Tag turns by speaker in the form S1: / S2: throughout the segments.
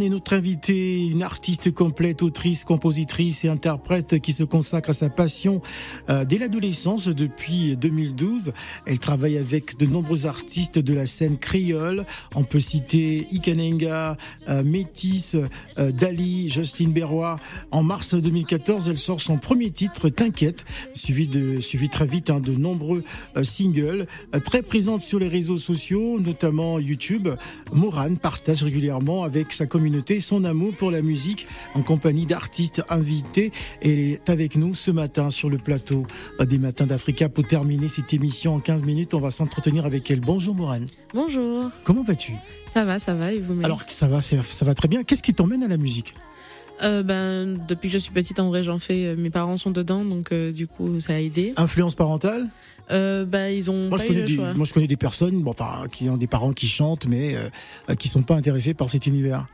S1: Est notre invitée, une artiste complète, autrice, compositrice et interprète qui se consacre à sa passion euh, dès l'adolescence depuis 2012. Elle travaille avec de nombreux artistes de la scène créole. On peut citer Ikanenga, euh, Métis, euh, Dali, Justine Berroy. En mars 2014, elle sort son premier titre, T'inquiète, suivi suivi très vite hein, de nombreux singles. très présente sur les réseaux sociaux, notamment YouTube. Morane partage régulièrement avec sa communauté son amour pour la musique en compagnie d'artistes invités. Elle est avec nous ce matin sur le plateau des Matins d'Africa. Pour terminer cette émission en 15 minutes, on va s'entretenir avec elle. Bonjour Morane.
S2: Bonjour.
S1: Comment vas-tu?
S2: Ça va, ça va et vous-même?
S1: Alors ça va, ça va très bien. Qu'est-ce qui t'emmène à la musique?
S2: Euh, ben, depuis que je suis petite, en vrai, j'en fais. Euh, mes parents sont dedans, donc euh, du coup, ça a aidé.
S1: Influence parentale?
S2: Euh, bah, ils ont
S1: moi,
S2: pas
S1: je connais
S2: eu le
S1: des,
S2: choix.
S1: Moi, je connais des personnes, bon, enfin, qui ont des parents qui chantent, mais qui sont pas intéressés par cet univers.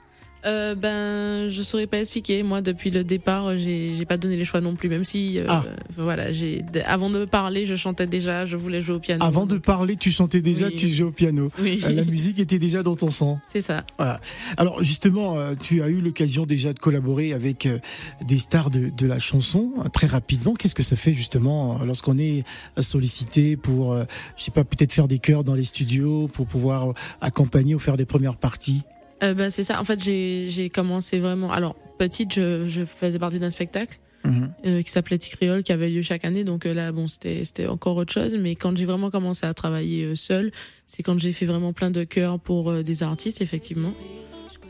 S2: Euh, ben, je saurais pas expliquer. Moi, depuis le départ, j'ai j'ai pas donné les choix non plus. Même si, euh,
S1: Ah.
S2: voilà, j'ai avant de parler, je chantais déjà, je voulais jouer au piano.
S1: Avant de parler, tu chantais déjà,
S2: Oui.
S1: tu jouais au piano.
S2: Oui,
S1: Euh, La musique était déjà dans ton sang.
S2: c'est ça.
S1: Voilà. Alors justement, euh, tu as eu l'occasion déjà de collaborer avec euh, des stars de, de la chanson euh, très rapidement. Qu'est-ce que ça fait justement euh, lorsqu'on est sollicité pour, euh, je sais pas, peut-être faire des chœurs dans les studios pour pouvoir euh, accompagner ou faire des premières parties?
S2: Euh, ben, c'est ça. En fait, j'ai commencé vraiment. Alors, petite, je, je faisais partie d'un spectacle.
S1: Mhm.
S2: euh, qui s'appelait Ticriol, qui avait lieu chaque année. Donc euh, là, bon, c'était c'était encore autre chose. Mais quand j'ai vraiment commencé à travailler euh, seule, c'est quand j'ai fait vraiment plein de chœurs pour euh, des artistes, effectivement.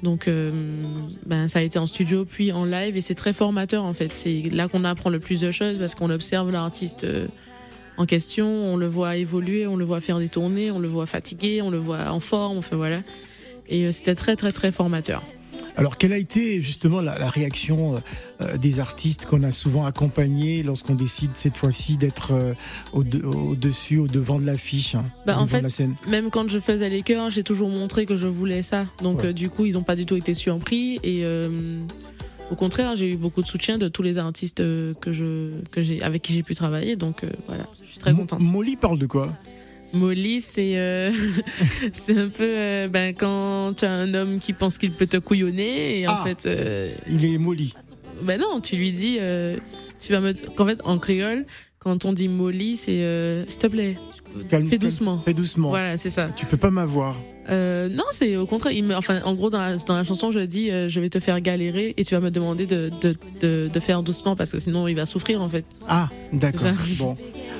S2: Donc, euh, ben, ça a été en studio, puis en live, et c'est très formateur en fait. C'est là qu'on apprend le plus de choses parce qu'on observe l'artiste euh, en question, on le voit évoluer, on le voit faire des tournées, on le voit fatigué, on le voit en forme, enfin voilà. Et euh, c'était très très très formateur.
S1: Alors quelle a été justement la, la réaction euh, euh, des artistes qu'on a souvent accompagnés lorsqu'on décide cette fois-ci d'être euh, au- au-dessus, au devant de l'affiche, hein,
S2: Bah, en
S1: devant de
S2: fait,
S1: la scène?
S2: Même quand je faisais les chœurs, j'ai toujours montré que je voulais ça. Donc
S1: Ouais.
S2: euh, du coup, ils n'ont pas du tout été surpris et au contraire, j'ai eu beaucoup de soutien de tous les artistes que je que j'ai avec qui j'ai pu travailler. Donc voilà, je suis très
S1: Mo-
S2: contente.
S1: Molly parle de quoi?
S2: Molly, c'est euh, c'est un peu euh, ben quand tu as un homme qui pense qu'il peut te couillonner et en
S1: Ah.
S2: fait euh,
S1: Il est Molly.
S2: ben non, tu lui dis tu vas me qu'en fait en créole quand on dit Molly, c'est s'il te plaît,
S1: Calme-
S2: fais
S1: calme-
S2: doucement.
S1: Fais doucement.
S2: Voilà, c'est ça.
S1: Tu peux pas m'avoir.
S2: Non, c'est au contraire. Il me, enfin, en gros, dans la, dans la chanson, je dis, je vais te faire galérer et tu vas me demander de, de, de, de faire doucement parce que sinon il va souffrir en fait.
S1: Ah, d'accord. Bon.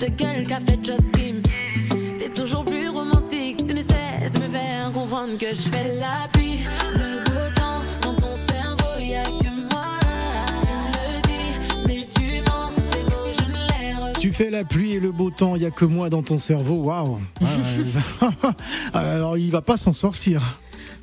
S3: de gueule qu'a fait Just Kim. T'es toujours plus romantique, tu ne cesses de me faire comprendre que je fais la pluie. Le beau temps dans ton cerveau, y a que moi. Tu le dis, mais tu mens, tes mots je ne les
S1: Tu fais la pluie et le beau temps, il y a que moi dans ton cerveau. Waouh. Ah, Alors il va pas s'en sortir.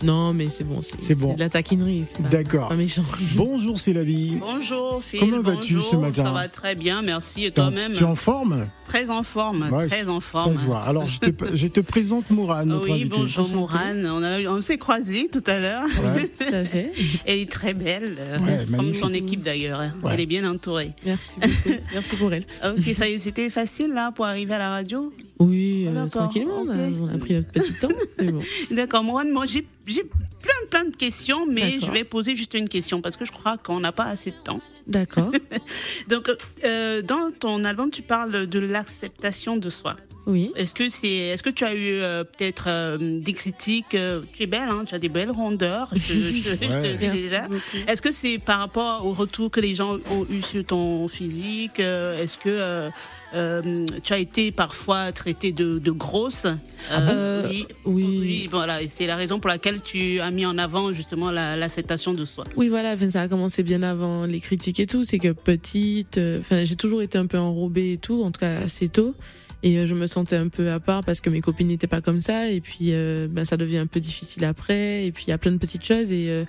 S2: Non, mais c'est bon, c'est
S1: C'est bon.
S2: de la taquinerie,
S1: D'accord.
S2: pas méchant.
S1: Bonjour, c'est la vie.
S4: Bonjour Phil.
S1: Comment vas-tu ce matin
S4: Ça va très bien, merci. Et
S1: Tu es en-
S4: toi-même
S1: Tu es en forme
S4: Très en forme,
S1: Ouais,
S4: très en
S1: Ça
S4: forme.
S1: se voit. Alors je te, je te présente Mourad, notre
S4: oui,
S1: invité.
S4: bonjour. Mourane. On, a- on s'est croisés tout à l'heure.
S1: Ouais.
S2: Tout à fait.
S4: Elle est très belle, euh,
S1: Ouais,
S4: comme
S1: magnifique.
S4: son équipe d'ailleurs.
S1: Ouais.
S4: Elle est bien entourée.
S2: Merci beaucoup. Merci pour elle.
S4: Ok, ça y est, c'était facile là pour arriver à la radio?
S2: Oui, euh,
S4: D'accord,
S2: tranquillement, on a-
S4: ok.
S2: on a pris notre petit temps. Bon.
S4: D'accord, Mourane, moi j'ai j'ai plein plein de questions, mais je vais poser juste une question parce que je crois qu'on n'a pas assez de temps.
S2: D'accord.
S4: Donc, euh, dans ton album, tu parles de l'acceptation de soi.
S2: Oui.
S4: Est-ce que c'est, est-ce que tu as eu euh, peut-être euh, des critiques euh, Tu es belle, hein, tu as des belles rondeurs. Je, je- je te
S1: Ouais.
S4: le dis déjà. Est-ce que c'est par rapport au retour que les gens ont eu sur ton physique euh, Est-ce que euh, euh, tu as été parfois traitée de, de grosse?
S2: Euh,
S4: oui,
S2: oui.
S4: voilà. Et c'est la raison pour laquelle tu as mis en avant justement la- l'acceptation de soi.
S2: Oui, voilà, enfin, ça a commencé bien avant les critiques et tout. C'est que petite, euh, enfin, j'ai toujours été un peu enrobée et tout, en tout cas assez tôt. Et euh, je me sentais un peu à part parce que mes copines n'étaient pas comme ça. Et puis, euh, ben, ça devient un peu difficile après. Et puis, il y a plein de petites choses. Et, euh,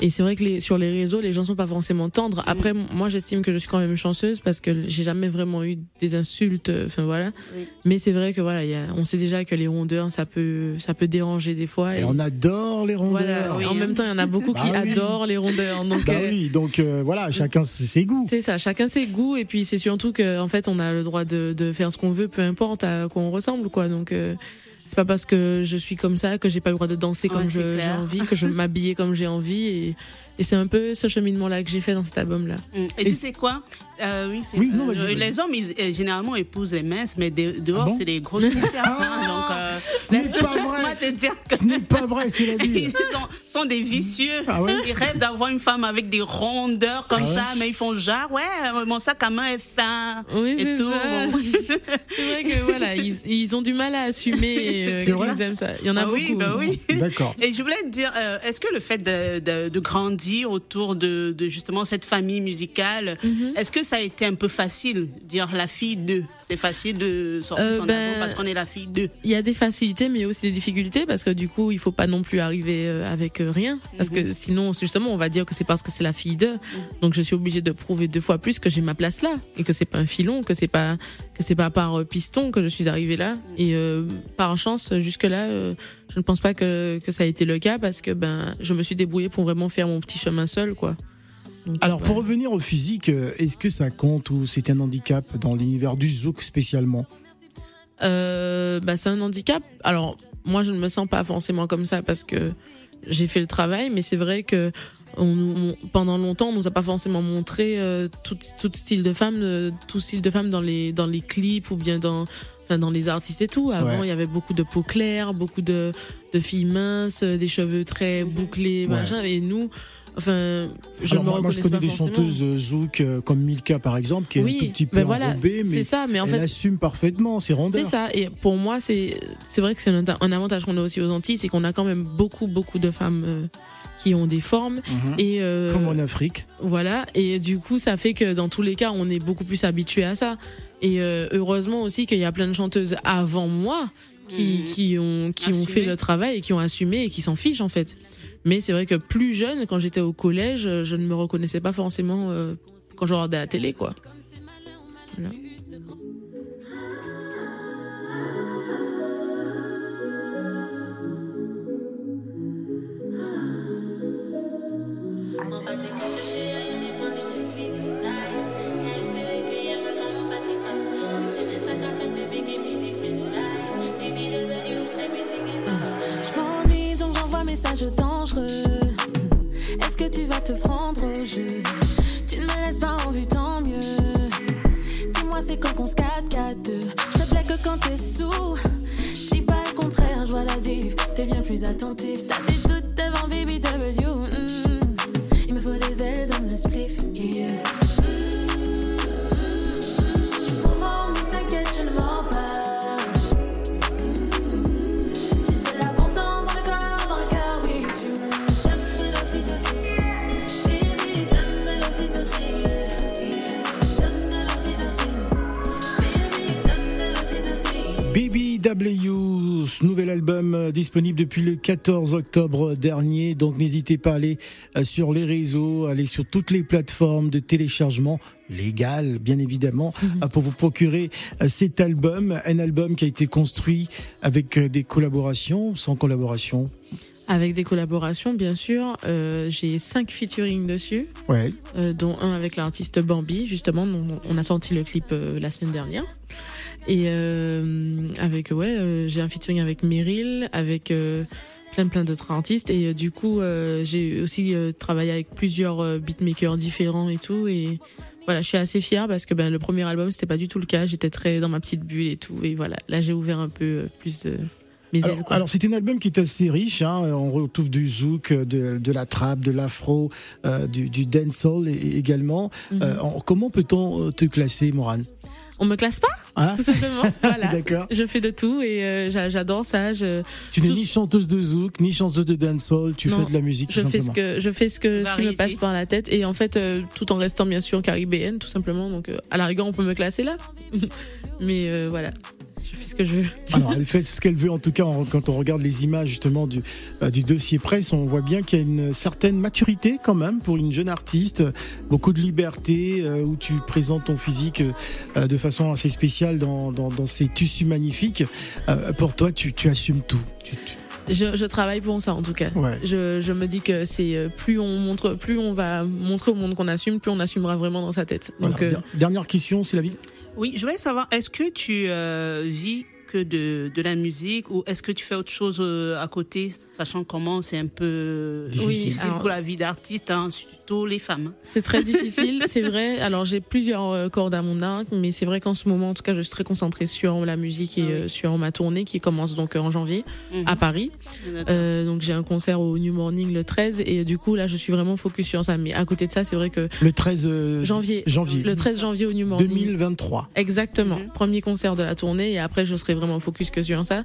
S2: et c'est vrai que les, sur les réseaux, les gens sont pas forcément tendres. Après, moi, j'estime que je suis quand même chanceuse parce que j'ai jamais vraiment eu des insultes. euh, Enfin, voilà.
S4: Oui.
S2: Mais c'est vrai que voilà, il y a, on sait déjà que les rondeurs, ça peut, ça peut déranger des fois.
S1: Et on adore les rondeurs.
S2: Voilà,
S4: Oui,
S2: en même temps, il y en a beaucoup qui
S1: Bah oui.
S2: adorent les rondeurs. Donc,
S1: Bah
S2: euh,
S1: oui, donc euh, voilà, chacun ses ses goûts.
S2: c'est ça, chacun ses goûts et puis c'est surtout que en fait on a le droit de, de faire ce qu'on veut, peu importe à quoi on ressemble quoi. Donc euh, c'est pas parce que je suis comme ça que j'ai pas le droit de danser
S4: Ouais,
S2: comme je- j'ai envie, que je m'habiller comme j'ai envie et, et c'est un peu ce cheminement là que j'ai fait dans cet album là.
S4: Mm. Et,
S1: Et
S4: tu
S1: c'est-
S4: sais quoi? Euh, Oui,
S1: Oui,
S4: euh,
S1: non,
S4: les hommes, ils, euh, généralement, épousent les minces, mais de- dehors,
S1: Ah bon?
S4: c'est des grosses moustaches. hein, donc, euh,
S1: Ce n'est pas vrai. Ce n'est pas vrai, c'est la
S4: ils
S1: vie.
S4: sont, sont des vicieux.
S1: Ah ouais?
S4: Ils rêvent d'avoir une femme avec des rondeurs comme
S1: Ah ouais?
S4: ça, mais ils font genre, ouais, mon sac à main est fin.
S2: Oui,
S4: et
S2: c'est
S4: tout.
S2: C'est vrai que voilà, ils, ils ont du mal à assumer euh, qu'ils aiment ça. Il y en a
S4: Ah
S2: beaucoup.
S4: oui, bah oui.
S1: D'accord.
S4: Et je voulais te dire, euh, est-ce que le fait de, de, de grandir autour de, de justement cette famille musicale,
S2: Mhm.
S4: est-ce que ça a été un peu facile, dire la fille d'eux C'est facile de sortir
S2: Euh,
S4: son
S2: ben,
S4: album parce qu'on est la fille d'eux.
S2: Il y a des facilités, mais il y a aussi des difficultés parce que du coup, il faut pas non plus arriver euh, avec euh, rien, parce que sinon, justement, on va dire que c'est parce que c'est la fille d'eux. Donc, je suis obligée de prouver deux fois plus que j'ai ma place là et que c'est pas un filon, que c'est pas que c'est pas par euh, piston que je suis arrivée là. Et euh, par chance, jusque là, je ne pense pas que que ça a été le cas parce que ben, je me suis débrouillée pour vraiment faire mon petit chemin seul, quoi. Donc,
S1: Alors pour revenir au physique, euh, est-ce que ça compte ou c'est un handicap dans l'univers du zouk spécialement?
S2: Euh, bah, c'est un handicap. Alors, moi, je ne me sens pas forcément comme ça parce que j'ai fait le travail, mais c'est vrai que on, pendant longtemps, on nous a pas forcément montré euh, tout, tout style de femme, euh, tout style de femme dans les dans les clips ou bien dans dans les artistes et tout. Avant,
S1: Ouais.
S2: il y avait beaucoup de peau claire, beaucoup de de filles minces, euh, des cheveux très bouclés,
S1: Ouais.
S2: machin. Et nous, enfin, je
S1: Alors
S2: me
S1: moi, moi, je connais des
S2: forcément.
S1: chanteuses euh, zouk euh, comme Milka par exemple qui est
S2: oui,
S1: un tout petit peu
S2: ben voilà,
S1: enrobée mais
S2: ça. Mais en
S1: elle
S2: fait,
S1: assume parfaitement ses rondeurs.
S2: C'est ça. Et pour moi, c'est c'est vrai que c'est un, un avantage qu'on a aussi aux Antilles, c'est qu'on a quand même beaucoup beaucoup de femmes euh, qui ont des formes
S1: Mhm.
S2: et euh,
S1: Comme en Afrique.
S2: voilà. Et du coup, ça fait que dans tous les cas, on est beaucoup plus habitué à ça. Et euh, heureusement aussi qu'il y a plein de chanteuses avant moi qui
S4: Mhm.
S2: qui ont qui ont fait le travail et qui ont assumé et qui s'en fichent en fait. Mais c'est vrai que plus jeune, quand j'étais au collège, je ne me reconnaissais pas forcément euh, quand je regardais la télé, quoi. Voilà.
S3: Tu vas te prendre au jeu Tu ne me laisses pas en vue, tant mieux. Dis-moi c'est quand qu'on se 4
S1: disponible depuis le 14 octobre dernier. Donc n'hésitez pas à aller euh, sur les réseaux, aller sur toutes les plateformes de téléchargement légales, bien évidemment, euh, pour vous procurer euh, cet album. Un album qui a été construit avec des collaborations, sans collaboration.
S2: Avec des collaborations, bien sûr. Euh, j'ai cinq featuring dessus.
S1: Ouais.
S2: euh, dont un avec l'artiste Bambi, justement, dont on a sorti le clip euh, la semaine dernière. Et euh, avec, ouais, euh, j'ai un featuring avec Meryl, avec euh, plein plein d'autres artistes. Et euh, du coup, euh, j'ai aussi euh, travaillé avec plusieurs beatmakers différents et tout. Et voilà, je suis assez fière parce que ben, le premier album, c'était pas du tout le cas. J'étais très dans ma petite bulle et tout. Et voilà, là, j'ai ouvert un peu plus de mes
S1: alors,
S2: ailes.
S1: alors, c'est un album qui est assez riche. Hein. On retrouve du zouk, de, de la trap, de l'afro, euh, du, du dancehall également. En- comment peut-on te classer, Morane?
S2: On me classe pas,
S1: Hein
S2: tout simplement. voilà.
S1: D'accord.
S2: Je fais de tout et euh, j'a- j'adore ça. Je,
S1: Tu n'es
S2: Tout-
S1: ni chanteuse de zouk, ni chanteuse de dancehall. Tu
S2: Non,
S1: fais de la musique, tout
S2: je fais ce que je fais ce que ce qui me passe par la tête et en fait euh, tout en restant bien sûr caribéenne tout simplement. Donc euh, à la rigueur on peut me classer là, mais euh, voilà, je fais ce que je veux.
S1: Alors, elle fait ce qu'elle veut. En tout cas, quand on regarde les images justement du, euh, du dossier presse, on voit bien qu'il y a une certaine maturité quand même pour une jeune artiste, beaucoup de liberté, euh, où tu présentes ton physique euh, de façon assez spéciale dans, dans, dans ces tissus magnifiques. Euh, pour toi, tu, tu assumes tout. Tu- tu-
S2: Je, je travaille pour ça en tout cas.
S1: Ouais.
S2: Je, je me dis que c'est plus on montre, plus on va montrer au monde qu'on assume, plus on assumera vraiment dans sa tête.
S1: voilà.
S2: Donc euh,
S1: Der- Dernière question, c'est la vie.
S4: Oui, je voulais savoir, est-ce que tu euh, vis que de, de la musique ou est-ce que tu fais autre chose euh, à côté, sachant comment c'est un peu
S1: Difficile.
S4: difficile
S2: alors-
S4: pour la vie d'artiste, hein, surtout les femmes.
S2: c'est très difficile, c'est vrai. Alors j'ai plusieurs euh, cordes à mon arc, mais c'est vrai qu'en ce moment, en tout cas, je suis très concentrée sur la musique et
S4: Ah oui.
S2: euh, sur ma tournée qui commence donc euh, en janvier
S4: Mhm.
S2: à Paris. Euh, donc j'ai un concert au New Morning le 13 et euh, du coup là je suis vraiment focus sur ça. Mais à côté de ça, c'est vrai que
S1: Le 13 euh,
S2: janvier,
S1: janvier
S2: le 13 janvier au New Morning.
S1: 2023.
S2: Exactement.
S4: Mhm.
S2: Premier concert de la tournée et après je serai vraiment focus que sur ça.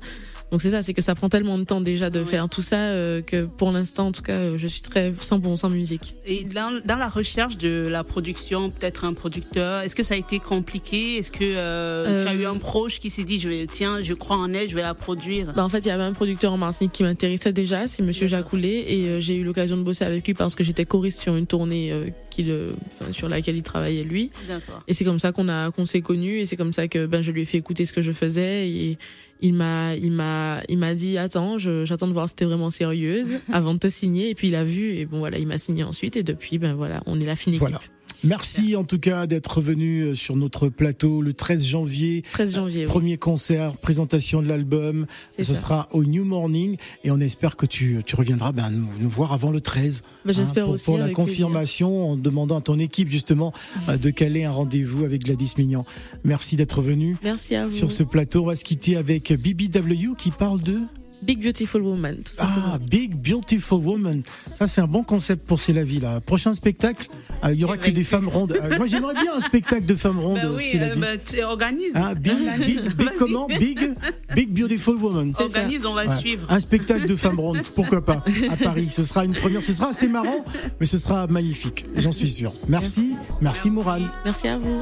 S2: Donc c'est ça, c'est que ça prend tellement de temps déjà de
S4: Ouais.
S2: faire tout ça euh, que pour l'instant en tout cas euh, je suis très 100% musique.
S4: Et dans, dans la recherche de la production, peut-être un producteur, est-ce que ça a été compliqué? Est-ce que euh, tu as
S2: Euh,
S4: eu un proche qui s'est dit, je vais, tiens, je crois en elle, je vais la produire?
S2: Bah, en fait, il y avait un producteur en Martinique qui m'intéressait déjà, c'est Monsieur. Jacoulet, et euh, j'ai eu l'occasion de bosser avec lui parce que j'étais choriste sur une tournée qu'il, enfin, sur laquelle il travaillait lui.
S4: D'accord.
S2: Et c'est comme ça qu'on a qu'on s'est connus, et c'est comme ça que ben je lui ai fait écouter ce que je faisais, et il m'a il m'a il m'a dit attends, je- j'attends de voir si t'es vraiment sérieuse avant de te signer, et puis il a vu, et bon voilà, il m'a signé ensuite, et depuis ben voilà, on est la fine équipe.
S1: Voilà. Merci en tout cas d'être venu euh, sur notre plateau le 13 janvier.
S2: 13 janvier, oui,
S1: Premier concert, présentation de l'album.
S2: c'est
S1: Ce
S2: ça.
S1: sera au New Morning et on espère que tu, tu reviendras ben, nous, nous voir avant le 13.
S2: Ben, J'espère
S1: hein, pour,
S2: aussi
S1: pour la
S2: plaisir.
S1: confirmation en demandant à ton équipe justement euh, de caler un rendez-vous avec Gladys Mignon. Merci d'être venu
S2: Merci à vous.
S1: sur ce plateau. On va se quitter avec BBW qui parle de
S2: Big Beautiful Woman, tout
S1: ah Big Beautiful Woman. Ça c'est un bon concept pour C'est la vie là. Prochain spectacle, euh, il y aura que des femmes rondes. Euh, moi j'aimerais bien un spectacle de femmes rondes.
S4: Ben
S1: euh,
S4: oui,
S1: C'est la
S4: euh,
S1: vie.
S4: ben, tu organises.
S1: Hein, big, big, big comment Big, Big Beautiful Woman.
S2: Ça.
S4: Organise, on va
S1: Ouais.
S4: suivre.
S1: Un spectacle de femmes rondes, pourquoi pas, à Paris. Ce sera une première, ce sera assez marrant, mais ce sera magnifique, j'en suis sûr. Merci, merci, Morane.
S2: Merci à vous.